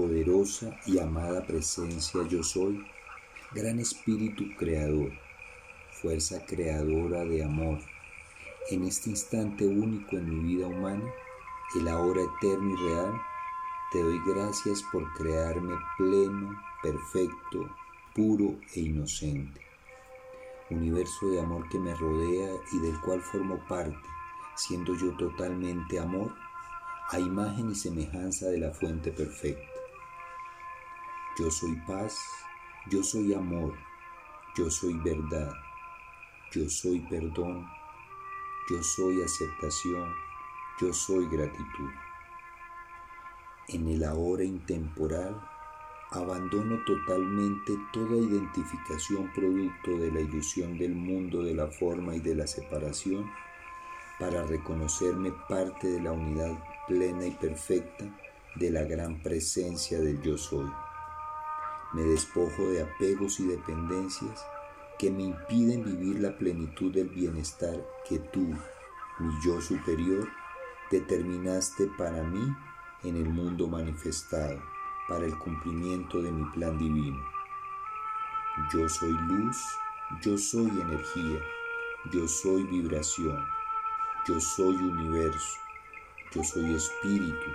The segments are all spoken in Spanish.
poderosa y amada presencia yo soy, gran espíritu creador, fuerza creadora de amor, en este instante único en mi vida humana, el ahora eterno y real, te doy gracias por crearme pleno, perfecto, puro e inocente. Universo de amor que me rodea y del cual formo parte, siendo yo totalmente amor, a imagen y semejanza de la fuente perfecta. Yo soy paz, yo soy amor, yo soy verdad, yo soy perdón, yo soy aceptación, yo soy gratitud. En el ahora intemporal, abandono totalmente toda identificación producto de la ilusión del mundo de la forma y de la separación para reconocerme parte de la unidad plena y perfecta de la gran presencia del yo soy. Me despojo de apegos y dependencias que me impiden vivir la plenitud del bienestar que tú, mi yo superior, determinaste para mí en el mundo manifestado, para el cumplimiento de mi plan divino. Yo soy luz, yo soy energía, yo soy vibración, yo soy universo, yo soy espíritu,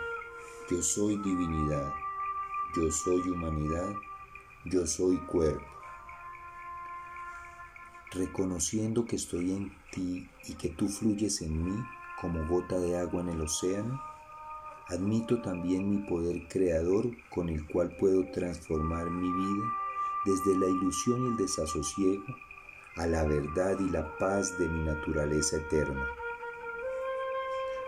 yo soy divinidad, yo soy humanidad, yo soy cuerpo. Reconociendo que estoy en ti y que tú fluyes en mí como gota de agua en el océano, admito también mi poder creador con el cual puedo transformar mi vida desde la ilusión y el desasosiego a la verdad y la paz de mi naturaleza eterna.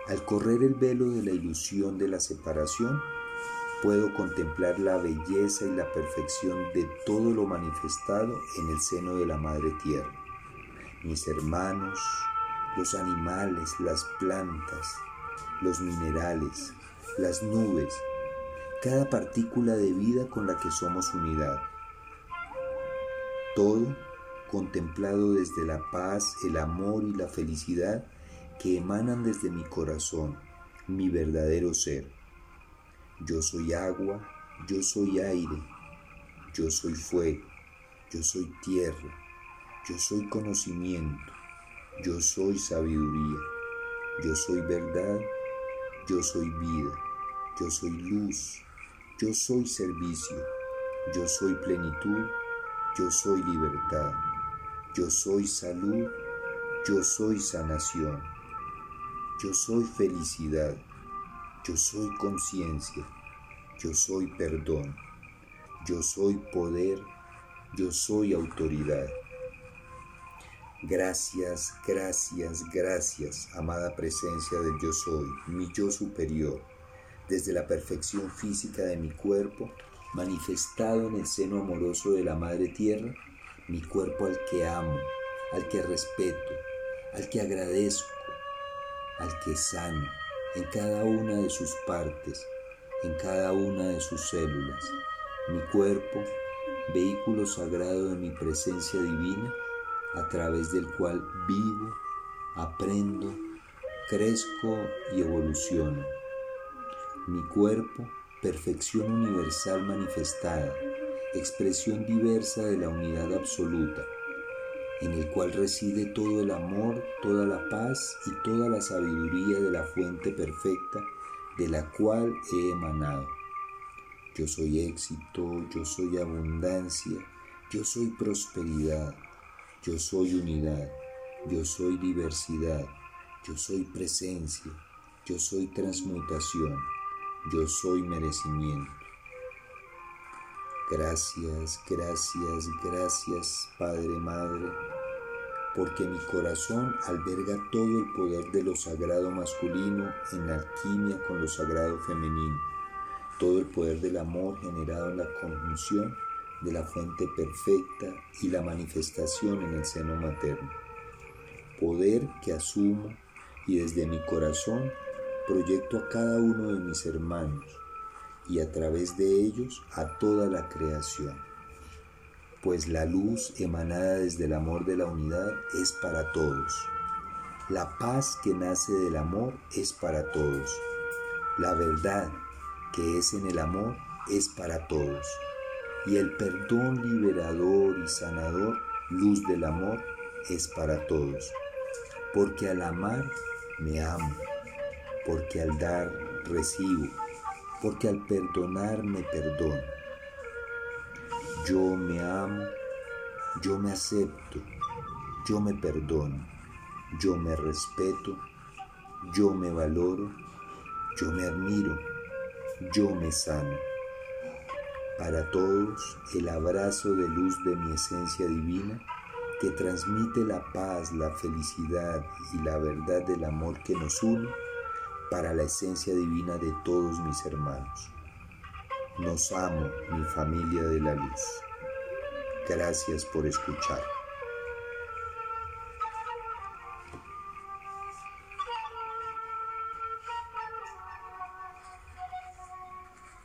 Al correr el velo de la ilusión de la separación, puedo contemplar la belleza y la perfección de todo lo manifestado en el seno de la Madre Tierra. Mis hermanos, los animales, las plantas, los minerales, las nubes, cada partícula de vida con la que somos unidad. Todo contemplado desde la paz, el amor y la felicidad que emanan desde mi corazón, mi verdadero ser. Yo soy agua, yo soy aire, yo soy fuego, yo soy tierra, yo soy conocimiento, yo soy sabiduría, yo soy verdad, yo soy vida, yo soy luz, yo soy servicio, yo soy plenitud, yo soy libertad, yo soy salud, yo soy sanación. Yo soy felicidad, yo soy conciencia, yo soy perdón, yo soy poder, yo soy autoridad. Gracias, gracias, gracias, amada presencia del yo soy, mi yo superior, desde la perfección física de mi cuerpo, manifestado en el seno amoroso de la Madre Tierra, mi cuerpo al que amo, al que respeto, al que agradezco al que sana en cada una de sus partes, en cada una de sus células. Mi cuerpo, vehículo sagrado de mi presencia divina, a través del cual vivo, aprendo, crezco y evoluciono. Mi cuerpo, perfección universal manifestada, expresión diversa de la unidad absoluta en el cual reside todo el amor, toda la paz y toda la sabiduría de la fuente perfecta de la cual he emanado. Yo soy éxito, yo soy abundancia, yo soy prosperidad, yo soy unidad, yo soy diversidad, yo soy presencia, yo soy transmutación, yo soy merecimiento. Gracias, gracias, gracias, Padre, Madre, porque mi corazón alberga todo el poder de lo sagrado masculino en alquimia con lo sagrado femenino, todo el poder del amor generado en la conjunción de la fuente perfecta y la manifestación en el seno materno. Poder que asumo y desde mi corazón proyecto a cada uno de mis hermanos y a través de ellos a toda la creación. Pues la luz emanada desde el amor de la unidad es para todos. La paz que nace del amor es para todos. La verdad que es en el amor es para todos. Y el perdón liberador y sanador, luz del amor, es para todos. Porque al amar me amo, porque al dar recibo, porque al perdonar me perdono. Yo me amo, yo me acepto, yo me perdono, yo me respeto, yo me valoro, yo me admiro, yo me sano. Para todos, el abrazo de luz de mi esencia divina que transmite la paz, la felicidad y la verdad del amor que nos une para la esencia divina de todos mis hermanos. Nos amo, mi familia de la luz. Gracias por escuchar.